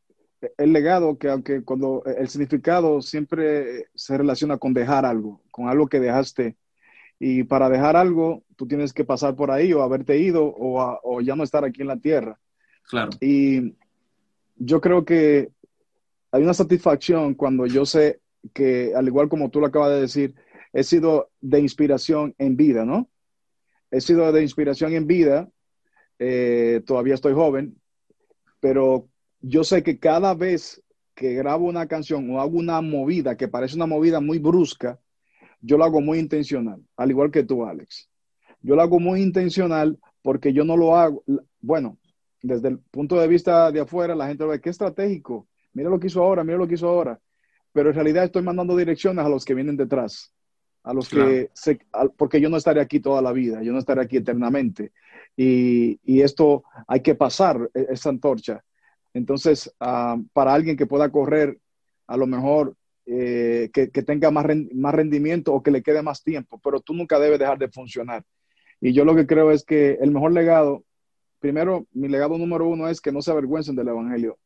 el legado, que aunque cuando el significado siempre se relaciona con dejar algo, con algo que dejaste, y para dejar algo, tú tienes que pasar por ahí o haberte ido o, o ya no estar aquí en la tierra. Claro. Y yo creo que hay una satisfacción cuando yo sé que, al igual como tú lo acabas de decir, he sido de inspiración en vida, ¿no? He sido de inspiración en vida, eh, todavía estoy joven, pero yo sé que cada vez que grabo una canción o hago una movida que parece una movida muy brusca, yo lo hago muy intencional, al igual que tú, Alex. Yo lo hago muy intencional porque yo no lo hago, bueno, desde el punto de vista de afuera, la gente ve, qué estratégico, mira lo que hizo ahora, mira lo que hizo ahora, pero en realidad estoy mandando direcciones a los que vienen detrás a los que, se, porque yo no estaré aquí toda la vida, yo no estaré aquí eternamente. Y, y esto hay que pasar, e, esa antorcha. Entonces, ah, para alguien que pueda correr, a lo mejor eh, que, que, tenga más, más rendimiento o que le quede más tiempo, pero tú nunca debes dejar de funcionar. Y yo lo que creo es que el mejor legado, primero, mi legado número uno es que no se avergüencen del Evangelio.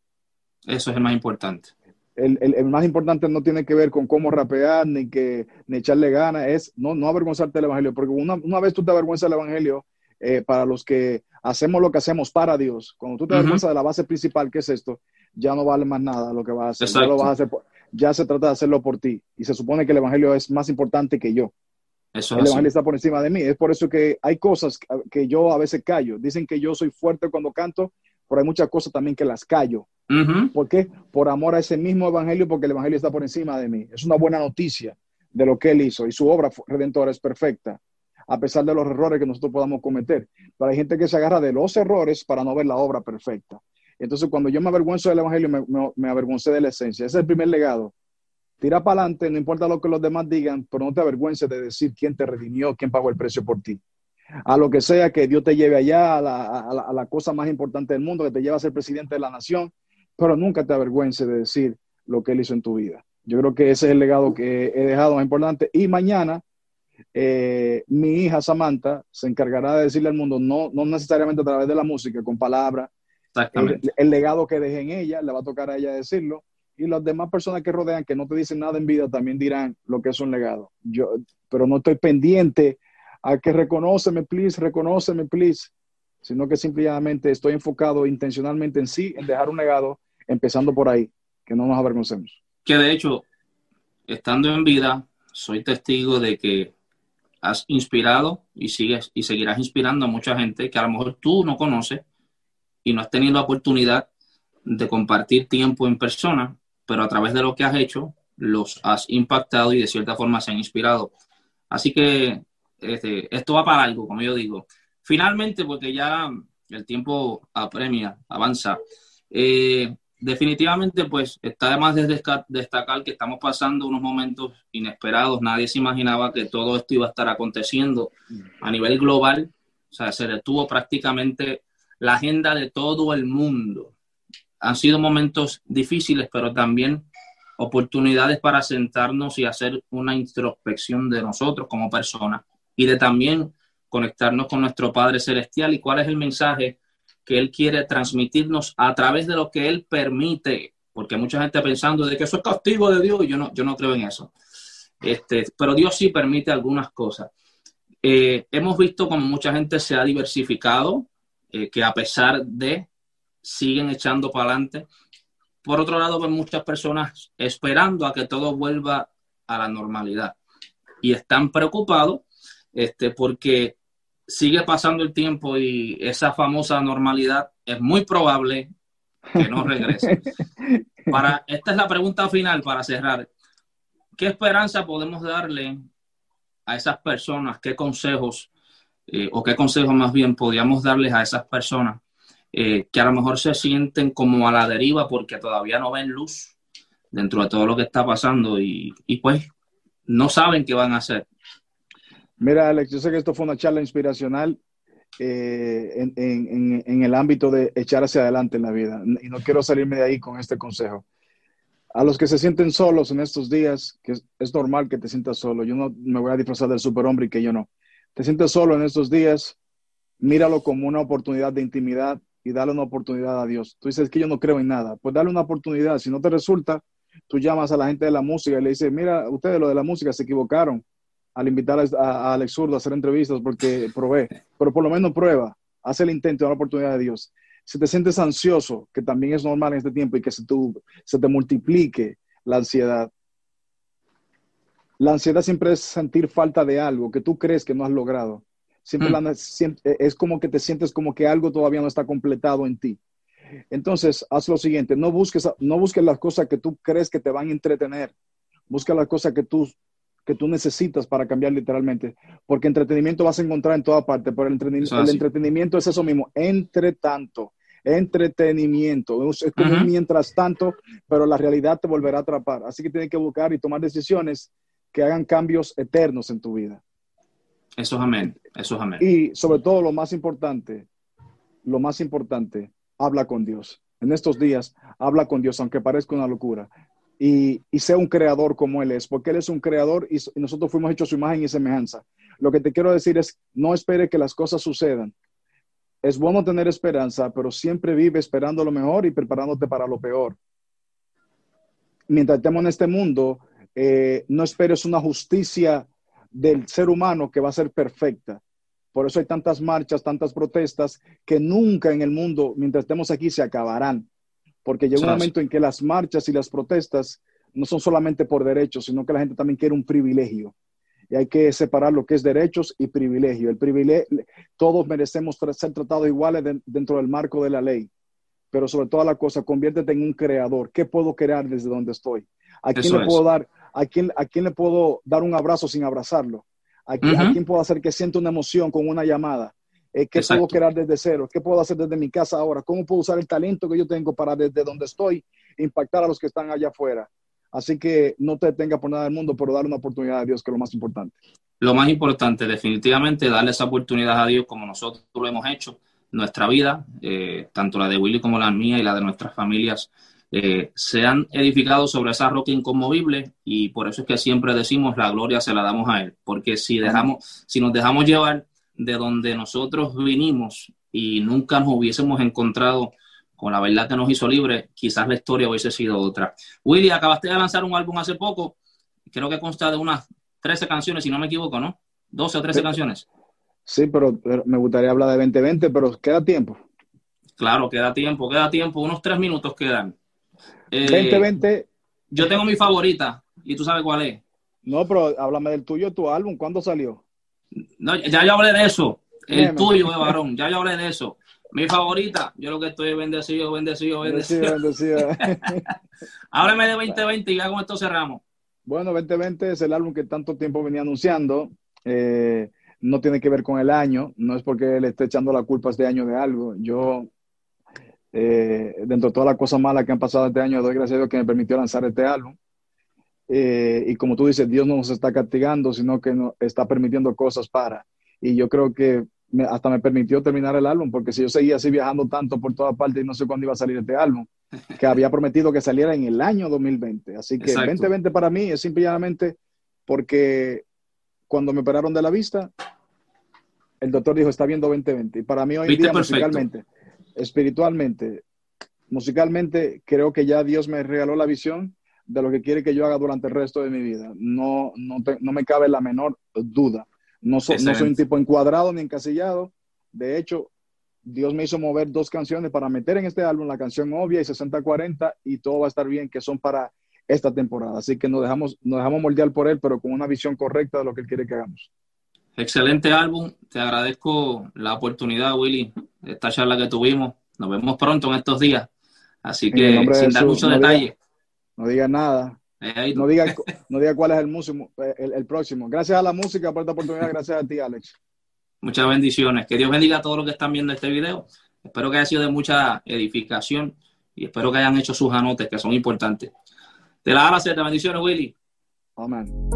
Eso es el más importante el, más importante no tiene que ver con cómo rapear ni que ni echarle ganas, es no, no avergonzarte del Evangelio, porque una, una vez tú te avergüenzas del Evangelio, eh, para los que hacemos lo que hacemos para Dios, cuando tú te avergüenzas de la base principal, que es esto, ya no vale más nada lo que vas a hacer, ya, lo vas a hacer ya se trata de hacerlo por ti, y se supone que el Evangelio es más importante que yo. Eso el Evangelio está por encima de mí, es por eso que hay cosas que yo a veces callo, dicen que yo soy fuerte cuando canto, pero hay muchas cosas también que las callo. ¿Por qué? Por amor a ese mismo evangelio, porque el evangelio está por encima de mí. Es una buena noticia de lo que él hizo y su obra redentora es perfecta, a pesar de los errores que nosotros podamos cometer. Pero hay gente que se agarra de los errores para no ver la obra perfecta. Entonces, cuando yo me avergüenzo del evangelio, me, me, de la esencia. Ese es el primer legado. Tira para adelante, no importa lo que los demás digan, pero no te avergüences de decir quién te redimió, quién pagó el precio por ti a lo que sea que Dios te lleve allá, a la, cosa más importante del mundo, que te lleva a ser presidente de la nación, pero nunca te avergüences de decir lo que Él hizo en tu vida. Yo creo que ese es el legado que he dejado más importante. Y mañana, eh, mi hija Samantha se encargará de decirle al mundo, no, no necesariamente a través de la música, con palabras, el, el, legado que dejé en ella, le va a tocar a ella decirlo. y las demás personas que rodean que no te dicen nada en vida también dirán lo que es un legado. Yo, pero no estoy pendiente a que reconóceme, please, reconóceme, please, sino que simplemente estoy enfocado intencionalmente en sí, en dejar un legado, empezando por ahí, que no nos avergoncemos. Que de hecho, estando en vida, soy testigo de que has inspirado y sigues y seguirás inspirando a mucha gente que a lo mejor tú no conoces y no has tenido la oportunidad de compartir tiempo en persona, pero a través de lo que has hecho, los has impactado y de cierta forma se han inspirado. Así que este, esto va para algo, como yo digo. Finalmente, porque ya el tiempo apremia, avanza, eh, definitivamente pues está además de destacar que estamos pasando unos momentos inesperados. Nadie se imaginaba que todo esto iba a estar aconteciendo a nivel global. O sea, se detuvo prácticamente la agenda de todo el mundo. Han sido momentos difíciles, pero también oportunidades para sentarnos y hacer una introspección de nosotros como personas y de también conectarnos con nuestro Padre Celestial y cuál es el mensaje que Él quiere transmitirnos a través de lo que Él permite, porque mucha gente pensando de que eso es castigo de Dios y yo no, yo no creo en eso. Este, pero Dios sí permite algunas cosas. Eh, hemos visto como mucha gente se ha diversificado, eh, que a pesar de siguen echando para adelante. Por otro lado, ven muchas personas esperando a que todo vuelva a la normalidad y están preocupados este, porque sigue pasando el tiempo y esa famosa normalidad es muy probable que no regrese. [laughs] Para, esta es la pregunta final para cerrar. ¿Qué esperanza podemos darle a esas personas? ¿Qué consejos eh, o qué consejos más bien podríamos darles a esas personas eh, que a lo mejor se sienten como a la deriva porque todavía no ven luz dentro de todo lo que está pasando y, y pues no saben qué van a hacer? Mira, Alex, yo sé que esto fue una charla inspiracional eh, en, el ámbito de echar hacia adelante en la vida y no quiero salirme de ahí con este consejo. A los que se sienten solos en estos días, que es, normal que te sientas solo, yo no me voy a disfrazar del superhombre y que yo no. Te sientes solo en estos días, míralo como una oportunidad de intimidad y dale una oportunidad a Dios. Tú dices que yo no creo en nada, pues dale una oportunidad. Si no te resulta, tú llamas a la gente de la música y le dices, mira, ustedes lo de la música se equivocaron al invitar a, Alex Zurdo a hacer entrevistas porque probé, pero por lo menos prueba, haz el intento, da la oportunidad de Dios. Si te sientes ansioso, que también es normal en este tiempo y que se te multiplique la ansiedad. La ansiedad siempre es sentir falta de algo que tú crees que no has logrado. Siempre, mm. es como que te sientes como que algo todavía no está completado en ti. Entonces, haz lo siguiente, no busques, no busques las cosas que tú crees que te van a entretener. Busca las cosas que tú que tú necesitas para cambiar literalmente, porque entretenimiento vas a encontrar en toda parte, pero el, entretenimiento, es eso mismo, entre tanto, entretenimiento, es como mientras tanto, pero la realidad te volverá a atrapar, así que tienes que buscar y tomar decisiones que hagan cambios eternos en tu vida. Eso es amén, eso es amén. Y sobre todo lo más importante, lo más importante, habla con Dios. En estos días, habla con Dios, aunque parezca una locura y, sea un creador como Él es, porque Él es un creador y, nosotros fuimos hechos su imagen y semejanza. Lo que te quiero decir es, no espere que las cosas sucedan. Es bueno tener esperanza, pero siempre vive esperando lo mejor y preparándote para lo peor. Mientras estemos en este mundo, eh, no esperes una justicia del ser humano que va a ser perfecta. Por eso hay tantas marchas, tantas protestas que nunca en el mundo, mientras estemos aquí, se acabarán porque llega un momento en que las marchas y las protestas no son solamente por derechos, sino que la gente también quiere un privilegio. Y hay que separar lo que es derechos y privilegio. El privilegio, todos merecemos ser tratados iguales dentro del marco de la ley. Pero sobre toda la cosa, conviértete en un creador. ¿Qué puedo crear desde donde estoy? ¿A quién le puedo dar? ¿A quién, a quién le puedo dar un abrazo sin abrazarlo? ¿A quién, ¿A quién puedo hacer que sienta una emoción con una llamada? Eh, ¿Qué puedo crear desde cero? ¿Qué puedo hacer desde mi casa ahora? ¿Cómo puedo usar el talento que yo tengo para desde donde estoy impactar a los que están allá afuera? Así que no te detenga por nada del mundo, pero dar una oportunidad a Dios, que es lo más importante. Lo más importante, definitivamente, darle esa oportunidad a Dios como nosotros lo hemos hecho. Nuestra vida, eh, tanto la de Willy como la mía y la de nuestras familias, eh, se han edificado sobre esa roca inconmovible y por eso es que siempre decimos la gloria se la damos a Él, porque si, dejamos, si nos dejamos llevar de donde nosotros vinimos y nunca nos hubiésemos encontrado con la verdad que nos hizo libre, quizás la historia hubiese sido otra. Willy, acabaste de lanzar un álbum hace poco, creo que consta de unas 13 canciones, si no me equivoco, ¿no? 12 o 13 canciones. Sí, pero, me gustaría hablar de 2020, pero queda tiempo. Claro, queda tiempo, queda tiempo, unos tres minutos quedan. 2020. Eh, yo tengo mi favorita, y tú sabes cuál es. No, pero háblame del tuyo, tu álbum, ¿cuándo salió? No, ya yo hablé de eso. El tuyo, de varón, ya yo hablé de eso. Mi favorita, yo lo que estoy bendecido, bendecido, bendecido. bendecido, [laughs] Háblame de 2020 y ya con esto cerramos. Bueno, 2020 es el álbum que tanto tiempo venía anunciando. Eh, no tiene que ver con el año, no es porque le esté echando la culpa este año de algo. Yo, eh, dentro de todas las cosas malas que han pasado este año, doy gracias a Dios que me permitió lanzar este álbum. Eh, y como tú dices, Dios no nos está castigando, sino que nos está permitiendo cosas para. Y yo creo que hasta me permitió terminar el álbum, porque si yo seguía así viajando tanto por todas partes y no sé cuándo iba a salir este álbum, [laughs] que había prometido que saliera en el año 2020. Así que 2020 para mí es simplemente porque cuando me operaron de la vista, el doctor dijo, está viendo 2020. Y para mí hoy en día, musicalmente, espiritualmente, musicalmente, creo que ya Dios me regaló la visión de lo que quiere que yo haga durante el resto de mi vida. No, no, no me cabe la menor duda. No, no soy un tipo encuadrado ni encasillado. De hecho, Dios me hizo mover dos canciones para meter en este álbum la canción obvia y 60-40 y todo va a estar bien, que son para esta temporada. Así que nos dejamos, nos dejamos moldear por él, pero con una visión correcta de lo que él quiere que hagamos. Excelente álbum. Te agradezco la oportunidad, Willy, de esta charla que tuvimos. Nos vemos pronto en estos días. Así que, sin dar mucho detalle. no digas nada. Eh, no diga, no diga cuál es el, músico, el, próximo. Gracias a la música por esta oportunidad. Gracias a ti, Alex. Muchas bendiciones. Que Dios bendiga a todos los que están viendo este video. Espero que haya sido de mucha edificación y espero que hayan hecho sus anotes, que son importantes. De la a la bendiciones, Willy. Amén.